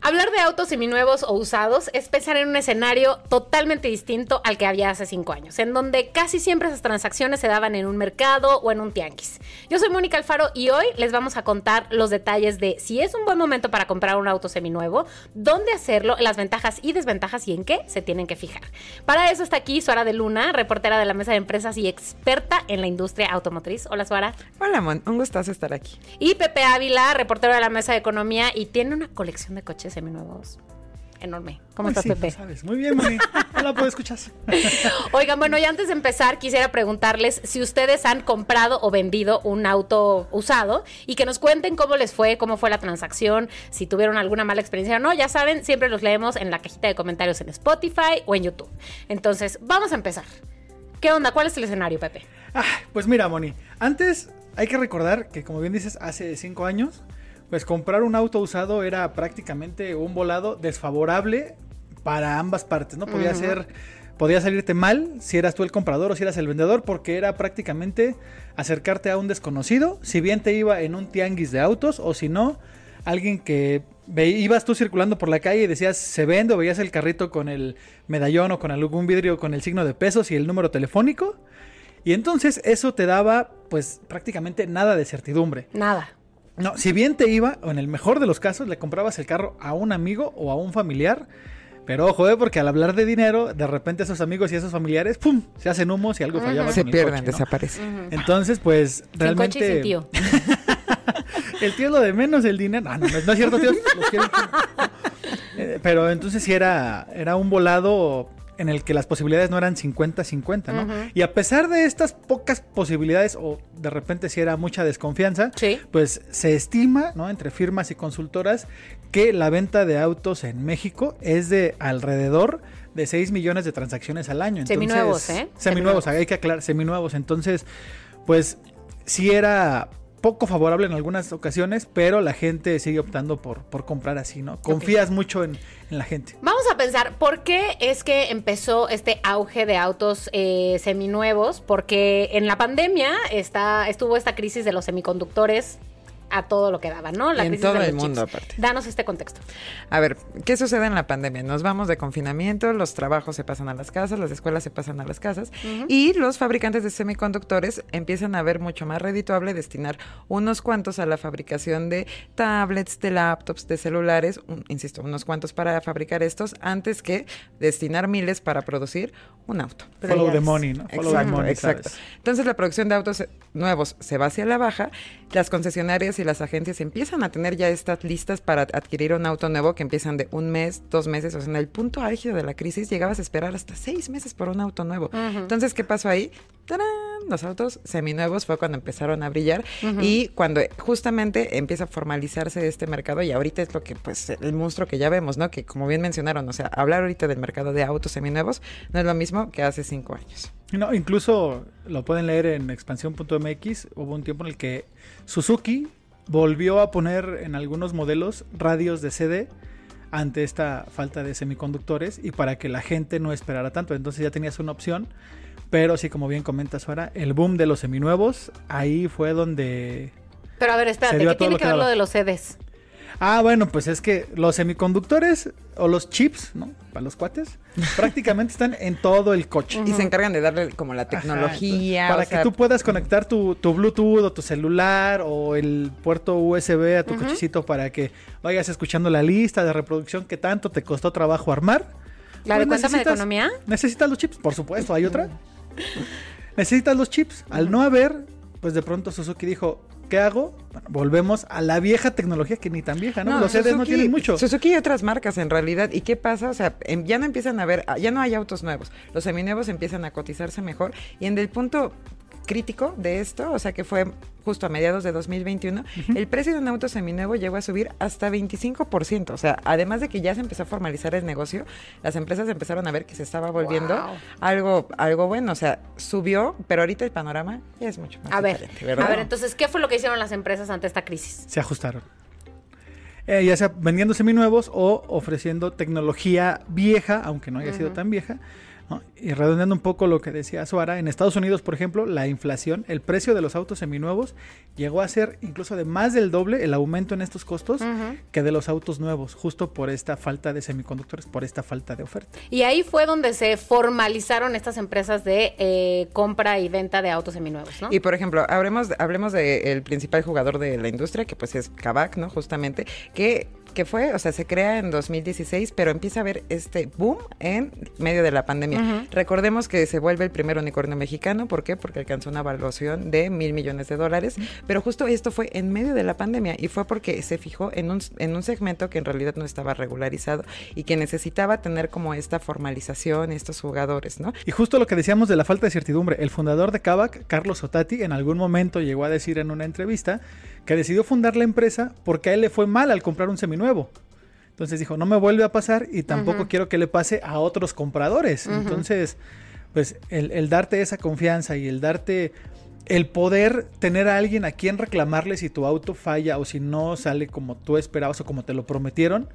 Hablar de autos seminuevos o usados es pensar en un escenario totalmente distinto al que había hace cinco años, en donde casi siempre esas transacciones se daban en un mercado o en un tianguis. Yo soy Mónica Alfaro y hoy les vamos a contar los detalles de si es un buen momento para comprar un auto seminuevo, dónde hacerlo, las ventajas y desventajas y en qué se tienen que fijar. Para eso está aquí Suara de Luna, reportera de la Mesa de Empresas y experta en la industria automotriz. Hola Suara. Hola, Mon. un gustazo estar aquí. Y Pepe Ávila, reportero de la Mesa de Economía y tiene una colección de coches seminuevos enorme. ¿Cómo estás, Pepe? Sabes. Muy bien, Moni. Hola, puedo escuchar. Oigan, bueno, y antes de empezar, quisiera preguntarles si ustedes han comprado o vendido un auto usado y que nos cuenten cómo les fue, cómo fue la transacción, si tuvieron alguna mala experiencia o no. Ya saben, siempre los leemos en la cajita de comentarios en Spotify o en YouTube. Entonces, vamos a empezar. ¿Qué onda? ¿Cuál es el escenario, Pepe? Ah, pues mira, Moni. Antes hay que recordar que, como bien dices, hace cinco años pues comprar un auto usado era prácticamente un volado desfavorable para ambas partes, ¿no? Podía ser, podía salirte mal si eras tú el comprador o si eras el vendedor, porque era prácticamente acercarte a un desconocido, si bien te iba en un tianguis de autos o si no, alguien que ibas tú circulando por la calle y decías se vende o veías el carrito con el medallón o con algún vidrio con el signo de pesos y el número telefónico. Y entonces eso te daba pues prácticamente nada de certidumbre. Nada. No, si bien te iba, o en el mejor de los casos, le comprabas el carro a un amigo o a un familiar. Pero ojo, eh, porque al hablar de dinero, de repente esos amigos y esos familiares, ¡pum! Se hacen humos y algo fallaba. Se pierden, desaparecen. Entonces, pues, realmente. Coche y tío. el tío es lo de menos, el dinero. No, no, no es cierto, tío. Eh, pero entonces sí era, era un volado en el que las posibilidades no eran 50-50, ¿no? Y a pesar de estas pocas posibilidades, o de repente si era mucha desconfianza, pues se estima, ¿no? Entre firmas y consultoras, que la venta de autos en México es de alrededor de 6 millones de transacciones al año. seminuevos, ¿eh? Seminuevos, hay que aclarar, seminuevos. Entonces, pues sí era poco favorable en algunas ocasiones, pero la gente sigue optando por, por comprar así, ¿no? Confías mucho en, la gente. Vamos a pensar, ¿por qué es que empezó este auge de autos eh, seminuevos? Porque en la pandemia está, estuvo esta crisis de los semiconductores a todo lo que daba, ¿no? La en todo el mundo aparte. Danos este contexto. A ver, ¿qué sucede en la pandemia? Nos vamos de confinamiento, los trabajos se pasan a las casas, las escuelas se pasan a las casas y los fabricantes de semiconductores empiezan a ver mucho más redituable destinar unos cuantos a la fabricación de tablets, de laptops, de celulares, insisto, unos cuantos para fabricar estos antes que destinar miles para producir un auto. Follow the money, ¿no? Follow exacto, the money, exacto. Entonces la producción de autos nuevos se va hacia la baja, las concesionarias y las agencias empiezan a tener ya estas listas para adquirir un auto nuevo que empiezan de un mes, dos meses. O sea, en el punto álgido de la crisis llegabas a esperar hasta seis meses por un auto nuevo. Entonces, ¿qué pasó ahí? ¡Tarán! Los autos seminuevos fue cuando empezaron a brillar y cuando justamente empieza a formalizarse este mercado y ahorita es lo que, pues, el monstruo que ya vemos, ¿no? Que como bien mencionaron, o sea, hablar ahorita del mercado de autos seminuevos no es lo mismo que hace cinco años. No, incluso lo pueden leer en expansión.mx. Hubo un tiempo en el que Suzuki volvió a poner en algunos modelos radios de CD ante esta falta de semiconductores y para que la gente no esperara tanto. Entonces ya tenías una opción. Pero sí, como bien comentas ahora, el boom de los seminuevos, ahí fue donde... Pero a ver, espérate, ¿qué tiene que ver lo de los CDs? Ah, bueno, pues es que los semiconductores o los chips, ¿no? Para los cuates, prácticamente están en todo el coche. Y se encargan de darle como la tecnología. para que tú puedas conectar tu, Bluetooth o tu celular o el puerto USB a tu cochecito para que vayas escuchando la lista de reproducción que tanto te costó trabajo armar. ¿La pues de economía? Necesitas los chips, por supuesto. ¿Hay otra? necesitas los chips. Al no haber, pues de pronto Suzuki dijo, ¿Qué hago? Bueno, volvemos a la vieja tecnología que ni tan vieja, ¿no? Los CDs no tienen mucho. Suzuki y otras marcas en realidad. ¿Y qué pasa? O sea, em, ya no empiezan a ver, ya no hay autos nuevos. Los seminuevos empiezan a cotizarse mejor. Y en el punto crítico de esto, o sea que fue justo a mediados de 2021, el precio de un auto seminuevo llegó a subir hasta 25%. O sea, además de que ya se empezó a formalizar el negocio, las empresas empezaron a ver que se estaba volviendo algo, algo bueno. O sea, subió, pero ahorita el panorama ya es mucho más a ver, ¿verdad? A ver, entonces, ¿qué fue lo que hicieron las empresas ante esta crisis? Se ajustaron. Eh, ya sea vendiendo seminuevos o ofreciendo tecnología vieja, aunque no haya sido tan vieja, ¿no? Y redondeando un poco lo que decía Suara, en Estados Unidos, por ejemplo, la inflación, el precio de los autos seminuevos llegó a ser incluso de más del doble el aumento en estos costos que de los autos nuevos, justo por esta falta de semiconductores, por esta falta de oferta. Y ahí fue donde se formalizaron estas empresas de eh, compra y venta de autos seminuevos, ¿no? Y por ejemplo, hablemos, hablemos del principal jugador de la industria, que pues es Kavak, ¿no? Justamente, que que fue, o sea, se crea en 2016, pero empieza a haber este boom en medio de la pandemia. Recordemos que se vuelve el primer unicornio mexicano, ¿por qué? Porque alcanzó una valuación de mil millones de dólares, pero justo esto fue en medio de la pandemia y fue porque se fijó en un, en un segmento que en realidad no estaba regularizado y que necesitaba tener como esta formalización, estos jugadores, ¿no? Y justo lo que decíamos de la falta de certidumbre, el fundador de Kavak, Carlos Otati, en algún momento llegó a decir en una entrevista que decidió fundar la empresa porque a él le fue mal al comprar un seminuevo. Entonces dijo, no me vuelve a pasar y tampoco quiero que le pase a otros compradores. Entonces, pues el, darte esa confianza y el darte el poder tener a alguien a quien reclamarle si tu auto falla o si no sale como tú esperabas o como te lo prometieron,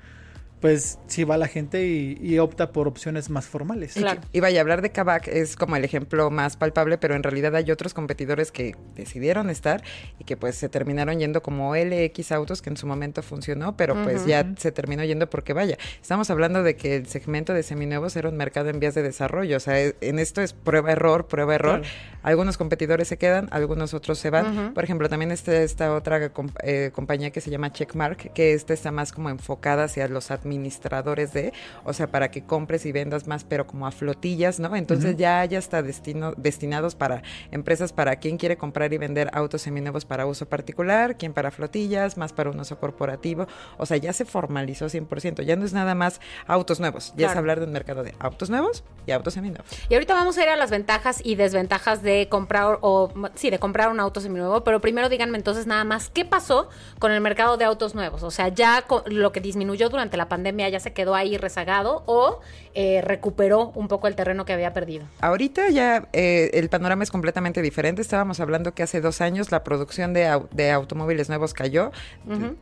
pues sí va la gente y, opta por opciones más formales. Claro. Y, vaya, hablar de Kavak es como el ejemplo más palpable, pero en realidad hay otros competidores que decidieron estar y que pues se terminaron yendo como LX Autos, que en su momento funcionó, pero pues ya se terminó yendo porque vaya, estamos hablando de que el segmento de seminuevos era un mercado en vías de desarrollo, o sea, e, en esto es prueba-error, prueba-error. Algunos competidores se quedan, algunos otros se van. Por ejemplo, también está esta otra eh, compañía que se llama Checkmark, que esta está más como enfocada hacia los administradores administradores de, o sea, para que compres y vendas más, pero como a flotillas, ¿no? Entonces ya ya está destino, destinados para empresas para quien quiere comprar y vender autos seminuevos para uso particular, quien para flotillas, más para un uso corporativo, o sea, ya se formalizó 100%, ya no es nada más autos nuevos, ya es hablar de un mercado de autos nuevos y autos seminuevos. Y ahorita vamos a ir a las ventajas y desventajas de comprar o sí, de comprar un auto seminuevo, pero primero díganme entonces nada más qué pasó con el mercado de autos nuevos, o sea, ya lo que disminuyó durante la pandemia pandemia ya se quedó ahí rezagado o eh, recuperó un poco el terreno que había perdido? Ahorita ya eh, el panorama es completamente diferente. Estábamos hablando que hace dos años la producción de, de automóviles nuevos cayó.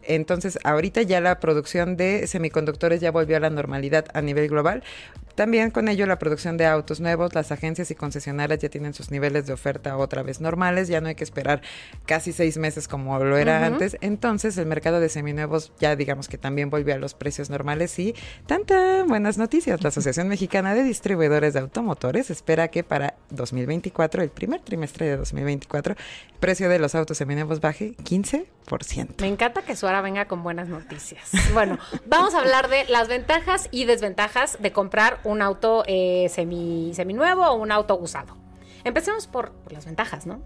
Entonces, ahorita ya la producción de semiconductores ya volvió a la normalidad a nivel global. También con ello la producción de autos nuevos, las agencias y concesionarias ya tienen sus niveles de oferta otra vez normales, ya no hay que esperar casi seis meses como lo era antes. Entonces el mercado de seminuevos ya digamos que también volvió a los precios normales y tanta buenas noticias. La Asociación Mexicana de Distribuidores de Automotores espera que para 2024, el primer trimestre de 2024, el precio de los autos seminuevos baje 15%. Me encanta que Suara venga con buenas noticias. Bueno, vamos a hablar de las ventajas y desventajas de comprar un auto eh, semi, seminuevo o un auto usado. Empecemos por, las ventajas, ¿no?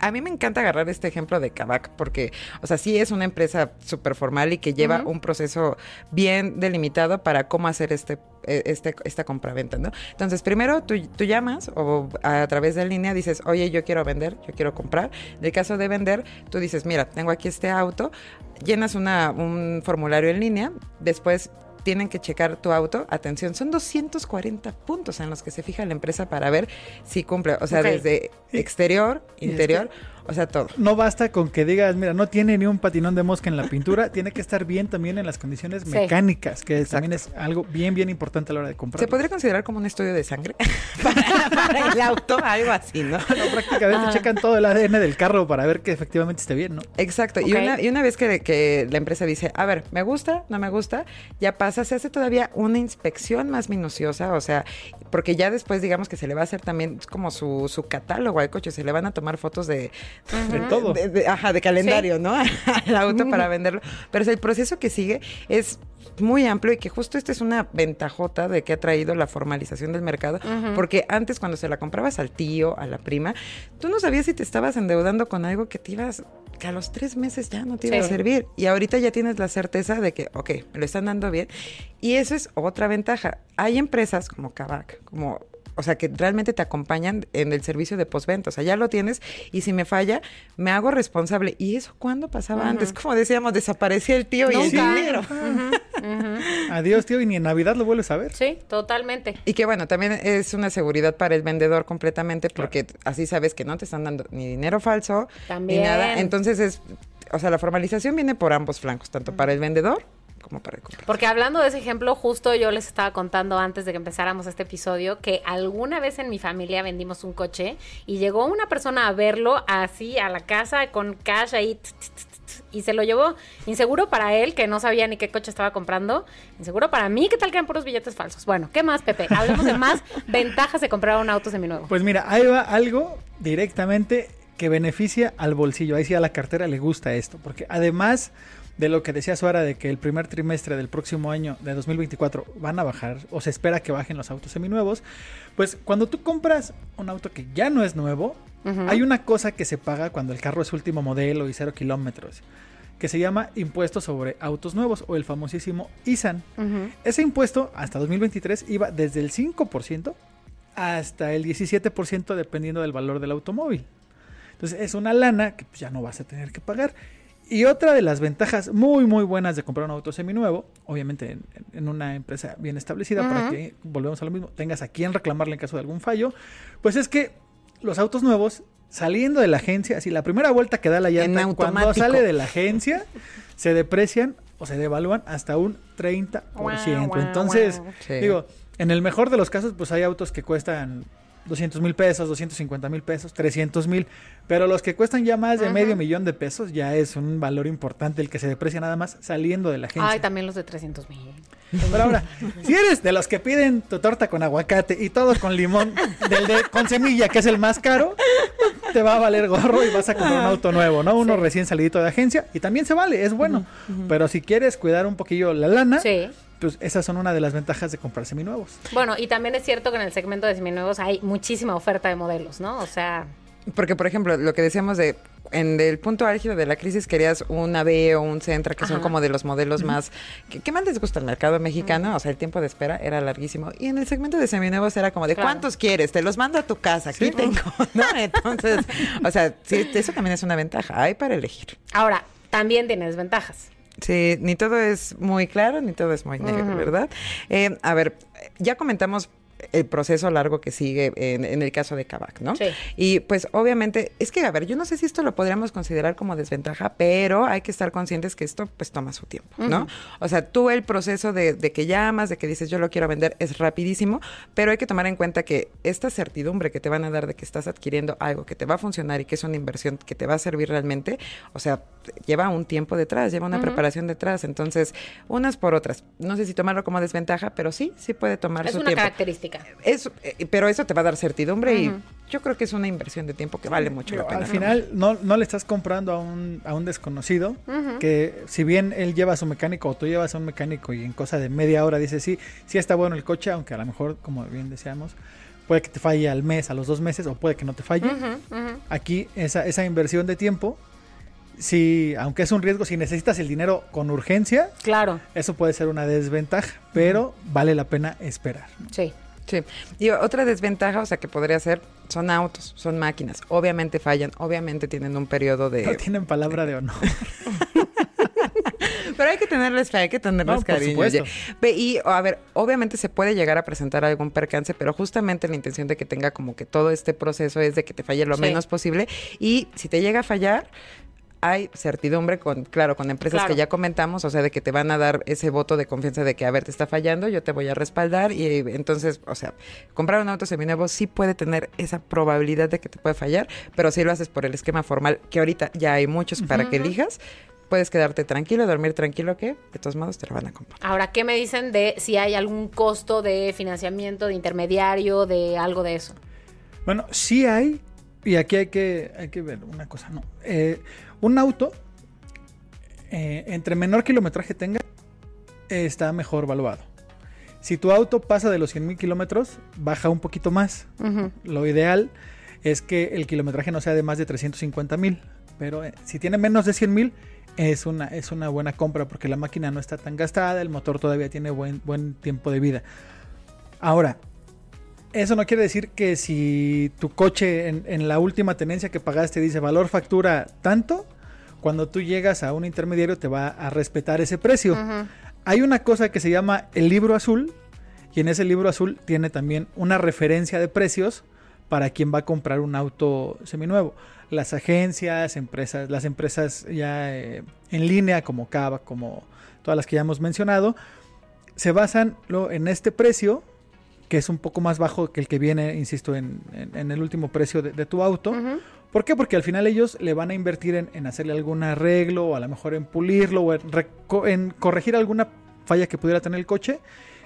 A mí me encanta agarrar este ejemplo de Kavak porque, o sea, sí es una empresa súper formal y que lleva un proceso bien delimitado para cómo hacer este, e, este, esta compraventa, ¿no? Entonces, primero tú, tú, llamas o a través de línea dices, oye, yo quiero vender, yo quiero comprar. En el caso de vender, tú dices, mira, tengo aquí este auto, llenas una, un formulario en línea, después tienen que checar tu auto. Atención, son 240 puntos en los que se fija la empresa para ver si cumple. O sea, desde exterior, interior. O sea, todo. No basta con que digas, mira, no tiene ni un patinón de mosca en la pintura, tiene que estar bien también en las condiciones mecánicas, que también es algo bien, bien importante a la hora de comprar. ¿Se podría considerar como un estudio de sangre para, el auto? Algo así, ¿no? prácticamente ah. checan todo el ADN del carro para ver que efectivamente esté bien, ¿no? Exacto. Y, una, y una vez que, que la empresa dice, a ver, me gusta, no me gusta, ya pasa, se hace todavía una inspección más minuciosa, o sea, porque ya después digamos que se le va a hacer también como su, su catálogo al coche, se le van a tomar fotos de de todo. ajá, de calendario, ¿no? Al auto para venderlo. Pero el proceso que sigue es muy amplio y que justo esta es una ventajota de que ha traído la formalización del mercado, porque antes cuando se la comprabas al tío, a la prima, tú no sabías si te estabas endeudando con algo que te ibas, que a los tres meses ya no te iba a servir. Y ahorita ya tienes la certeza de que, ok, me lo están dando bien. Y eso es otra ventaja. Hay empresas como Kavak, como o sea, que realmente te acompañan en el servicio de postventa. O sea, ya lo tienes y si me falla, me hago responsable. ¿Y eso cuándo pasaba antes? Como decíamos, desaparecía el tío y el dinero. Adiós, tío, y ni en Navidad lo vuelves a ver. Sí, totalmente. Y que bueno, también es una seguridad para el vendedor completamente porque así sabes que no te están dando ni dinero falso ni nada. Entonces es, o sea, la formalización viene por ambos flancos, tanto para el vendedor como para comprar. Porque hablando de ese ejemplo, justo yo les estaba contando antes de que empezáramos este episodio que alguna vez en mi familia vendimos un coche y llegó una persona a verlo así a la casa con cash ahí y se lo llevó. Inseguro para él, que no sabía ni qué coche estaba comprando. Inseguro para mí, ¿qué tal que eran puros billetes falsos? Bueno, ¿qué más, Pepe? Hablemos de más ventajas de comprar un auto seminuevo. Pues mira, ahí va algo directamente que beneficia al bolsillo. Ahí sí a la cartera le gusta esto, porque además de lo que decía Suara de que el primer trimestre del próximo año de 2024 van a bajar o se espera que bajen los autos seminuevos, pues cuando tú compras un auto que ya no es nuevo, hay una cosa que se paga cuando el carro es último modelo y cero kilómetros, que se llama impuesto sobre autos nuevos o el famosísimo ISAN. Ese impuesto hasta 2023 iba desde el 5% hasta el 17% dependiendo del valor del automóvil. Entonces es una lana que pues, ya no vas a tener que pagar. Y otra de las ventajas muy muy buenas de comprar un auto seminuevo, obviamente en, en una empresa bien establecida para que, volvemos a lo mismo, tengas a quien reclamarle en caso de algún fallo, pues es que los autos nuevos saliendo de la agencia, así la primera vuelta que da la llanta, cuando sale de la agencia, se deprecian o se devalúan hasta un 30%. Guau, guau, Entonces. Sí. digo, en el mejor de los casos, pues hay autos que cuestan 200 mil pesos, 250 mil pesos, 300 mil, pero los que cuestan ya más de medio millón de pesos ya es un valor importante el que se deprecia nada más saliendo de la agencia. Ay, también los de 300 mil. Pero ahora, si eres de los que piden tu torta con aguacate y todo con limón, del de con semilla, que es el más caro, te va a valer gorro y vas a comprar un auto nuevo, ¿no? Uno Sí. recién salidito de agencia y también se vale, es bueno. Pero si quieres cuidar un poquillo la lana, Sí. Pues esas son una de las ventajas de comprar seminuevos. Bueno, y también es cierto que en el segmento de seminuevos hay muchísima oferta de modelos, ¿no? O sea, Porque, por ejemplo, lo que decíamos de en el punto álgido de la crisis querías un AB o un Centra, que son como de los modelos más... que ¿Qué más les gusta al mercado mexicano? O sea, el tiempo de espera era larguísimo. Y en el segmento de seminuevos era como de, Claro. ¿cuántos quieres? Te los mando a tu casa, aquí Sí. tengo, ¿no? Entonces, o sea, sí, eso también es una ventaja. Hay para elegir. ahora, también tiene desventajas. Sí, ni todo es muy claro, ni todo es muy negro. ¿verdad? Eh, a ver, ya comentamos el proceso largo que sigue en, en el caso de Kavak, ¿no? Sí. Y pues obviamente, es que, a ver, yo no sé si esto lo podríamos considerar como desventaja, pero hay que estar conscientes que esto pues toma su tiempo, ¿no? O sea, tú el proceso de, de que llamas, de que dices yo lo quiero vender, es rapidísimo, pero hay que tomar en cuenta que esta certidumbre que te van a dar de que estás adquiriendo algo que te va a funcionar y que es una inversión que te va a servir realmente, o sea, lleva un tiempo detrás, lleva una preparación detrás, entonces, unas por otras. No sé si tomarlo como desventaja, pero sí, sí puede tomar Es su una tiempo. característica. Es, eh, pero eso te va a dar certidumbre y yo creo que es una inversión de tiempo que vale mucho la pena. al final no, no le estás comprando a un, a un desconocido que si bien él lleva a su mecánico o tú llevas a un mecánico y en cosa de media hora dice sí, sí está bueno el coche, aunque a lo mejor, como bien decíamos, puede que te falle al mes, a los dos meses o puede que no te falle. Aquí esa, esa inversión de tiempo, si, aunque es un riesgo, si necesitas el dinero con urgencia, Claro, eso puede ser una desventaja, pero vale la pena esperar. sí. Sí. Y otra desventaja, o sea, que podría ser, son autos, son máquinas. Obviamente fallan, obviamente tienen un periodo de... No tienen palabra de honor. Pero hay que tenerles fe, hay que tenerles No, por cariño. supuesto. oye. Ve, Y, a ver, obviamente se puede llegar a presentar algún percance, pero justamente la intención de que tenga como que todo este proceso es de que te falle lo Sí. menos posible. Y si te llega a fallar, hay certidumbre con, claro, con empresas Claro. que ya comentamos, o sea, de que te van a dar ese voto de confianza de que, a ver, te está fallando, yo te voy a respaldar. Y entonces, o sea, comprar un auto seminuevo sí puede tener esa probabilidad de que te puede fallar, pero si lo haces por el esquema formal, que ahorita ya hay muchos para que elijas, puedes quedarte tranquilo, dormir tranquilo, que de todos modos te lo van a comprar. Ahora, ¿qué me dicen de si hay algún costo de financiamiento, de intermediario, de algo de eso? Bueno, sí hay, y aquí hay que, hay que ver una cosa, ¿no? Eh, un auto, eh, entre menor kilometraje tenga, eh, está mejor valuado. Si tu auto pasa de los 100 mil kilómetros, baja un poquito más. Lo ideal es que el kilometraje no sea de más de 350 mil, pero eh, si tiene menos de 100 mil, es una, es una buena compra porque la máquina no está tan gastada, el motor todavía tiene buen, buen tiempo de vida. Ahora, eso no quiere decir que si tu coche en, en la última tenencia que pagaste dice valor factura tanto, cuando tú llegas a un intermediario te va a respetar ese precio. Hay una cosa que se llama el libro azul y en ese libro azul tiene también una referencia de precios para quien va a comprar un auto seminuevo. Las agencias, empresas, las empresas ya eh, en línea como Cava, como todas las que ya hemos mencionado, se basan en este precio, que es un poco más bajo que el que viene, insisto, en, en- en el último precio de, de tu auto. ¿Por qué? Porque al final ellos le van a invertir en, en hacerle algún arreglo, o a lo mejor en pulirlo, o en corregir alguna falla que pudiera tener el coche.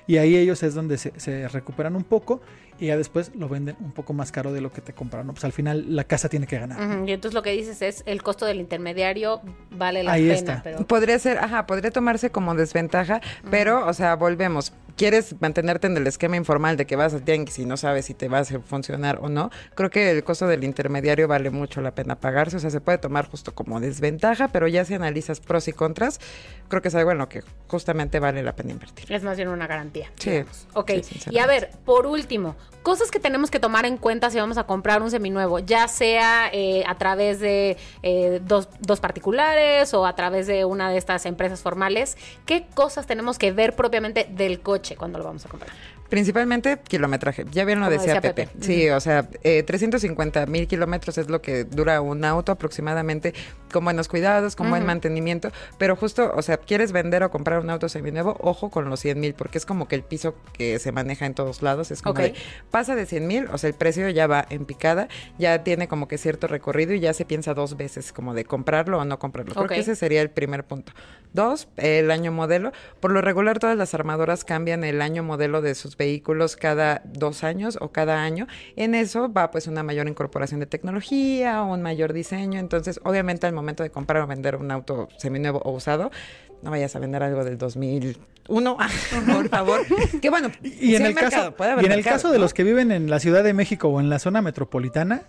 Y ahí ellos es donde se, se recuperan un poco y ya después lo venden un poco más caro de lo que te compraron. Pues al final la casa tiene que ganar. Ujú, Y entonces lo que dices es el costo del intermediario vale la Ahí pena. está. Pero... Podría ser, ajá, podría tomarse como desventaja, pero, o sea, volvemos. Quieres mantenerte en el esquema informal de que vas al tianguis y no sabes si te va a funcionar o no. Creo que el costo del intermediario vale mucho la pena pagarse. O sea, se puede tomar justo como desventaja, pero ya si analizas pros y contras, creo que es algo en lo que justamente vale la pena invertir. Es más bien una garantía. Sí. digamos. Ok. Sí, y a ver, por último, cosas que tenemos que tomar en cuenta si vamos a comprar un seminuevo, ya sea eh, a través de eh, dos, dos particulares o a través de una de estas empresas formales. ¿Qué cosas tenemos que ver propiamente del coche cuando lo vamos a comprar? Principalmente kilometraje. Ya bien lo Como decía, decía Pepe. Pepe. Sí, o sea, eh, 350 mil kilómetros es lo que dura un auto aproximadamente, con buenos cuidados, con buen mantenimiento. Pero justo, o sea, quieres vender o comprar un auto seminuevo, ojo con los 100 mil, porque es como que el piso que se maneja en todos lados es como Ok. de, pasa de 100 mil, o sea, el precio ya va en picada, ya tiene como que cierto recorrido y ya se piensa dos veces como de comprarlo o no comprarlo. Creo que ese sería el primer punto. Dos, el año modelo. Por lo regular, todas las armadoras cambian el año modelo de sus vehículos cada dos años o cada año. En eso va pues una mayor incorporación de tecnología, un mayor diseño. Entonces, obviamente al momento de comprar o vender un auto seminuevo o usado, no vayas a vender algo del 2001, por favor. que bueno, Y, en el mercado, caso, puede haber y en el caso de ¿no? los que viven en la Ciudad de México o en la zona metropolitana,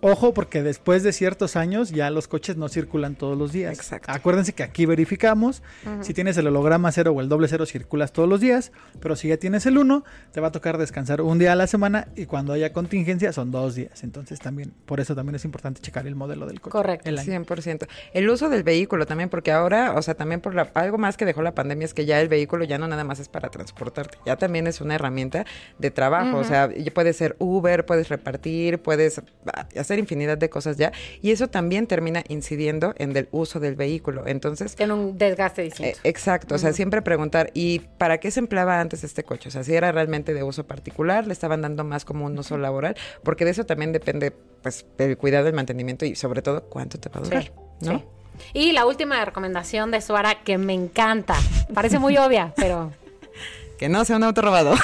ojo porque después de ciertos años ya los coches no circulan todos los días. Exacto. Acuérdense que aquí verificamos si tienes el holograma cero o el doble cero circulas todos los días, pero si ya tienes el uno, te va a tocar descansar un día a la semana y cuando haya contingencia son dos días. Entonces también, por eso también es importante checar el modelo del coche. Correcto. el año. 100%. El uso del vehículo también, porque ahora, o sea, también por la, algo más que dejó la pandemia es que ya el vehículo ya no nada más es para transportarte, ya también es una herramienta de trabajo, o sea, puede ser Uber, puedes repartir, puedes ah, hacer infinidad de cosas ya, y eso también termina incidiendo en el uso del vehículo. Entonces, Tiene un desgaste distinto. eh, exacto, o sea, siempre preguntar, ¿y para qué se empleaba antes este coche? O sea, si era realmente de uso particular, le estaban dando más como un uso laboral, porque de eso también depende, pues, el cuidado, el mantenimiento y sobre todo cuánto te va a durar, Sí, ¿no? sí. Y la última recomendación de Suara que me encanta. Parece muy obvia, pero Que no sea un auto robado.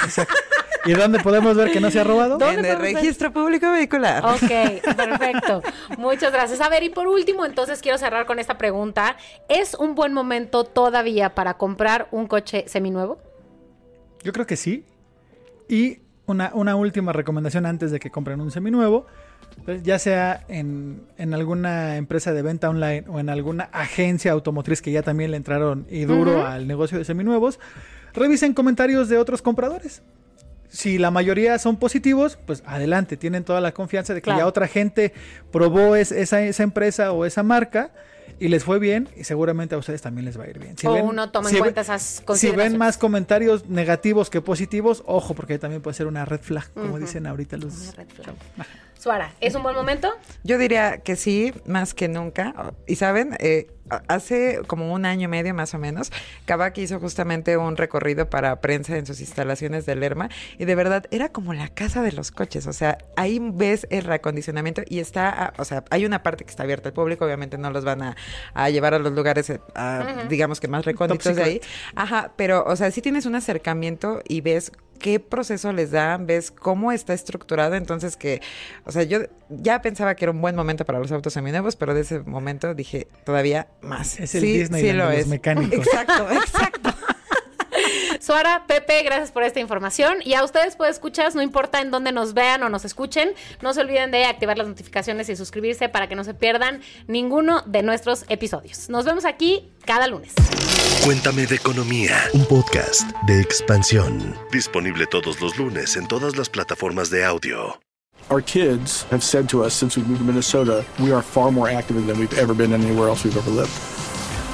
¿Y dónde podemos ver que no se ha robado? ¿Dónde en el podemos ver? registro público vehicular. Ok, perfecto. Muchas gracias. A ver, y por último, entonces quiero cerrar con esta pregunta. ¿Es un buen momento todavía para comprar un coche seminuevo? Yo creo que sí. Y una, una última recomendación antes de que compren un seminuevo, pues, ya sea en, en alguna empresa de venta online o en alguna agencia automotriz que ya también le entraron y duro al negocio de seminuevos, revisen comentarios de otros compradores. Si la mayoría son positivos, pues adelante, tienen toda la confianza de que Claro. ya otra gente probó es- esa, esa empresa o esa marca y les fue bien y seguramente a ustedes también les va a ir bien. Si O ven- uno toma en cuenta esas Si ven consideraciones. más comentarios negativos que positivos, ojo, porque también puede ser una red flag, como dicen ahorita los... Una red flag. Suara, ¿es un buen momento? Yo diría que sí, más que nunca. Y saben, Eh, hace como un año y medio más o menos, Kavak hizo justamente un recorrido para prensa en sus instalaciones de Lerma y de verdad era como la casa de los coches. O sea, ahí ves el reacondicionamiento y está, o sea, hay una parte que está abierta al público, obviamente no los van a, a llevar a los lugares, eh, a, digamos que más recónditos de ahí. Ajá, pero, o sea, sí tienes un acercamiento y ves qué proceso les dan, ves cómo está estructurado, entonces que, o sea, yo ya pensaba que era un buen momento para los autos seminuevos, pero de ese momento dije todavía más. Es el sí, Disneyland sí lo de los es. mecánicos. Exacto, exacto. Suara, Pepe, gracias por esta información. Y a ustedes, pues, escuchas, no importa en dónde nos vean o nos escuchen, no se olviden de activar las notificaciones y suscribirse para que no se pierdan ninguno de nuestros episodios. Nos vemos aquí cada lunes. Cuéntame de economía, un podcast de expansión. Disponible todos los lunes en todas las plataformas de audio. Our kids have said to us since we moved to Minnesota, we are far more active than we've ever been anywhere else we've ever lived.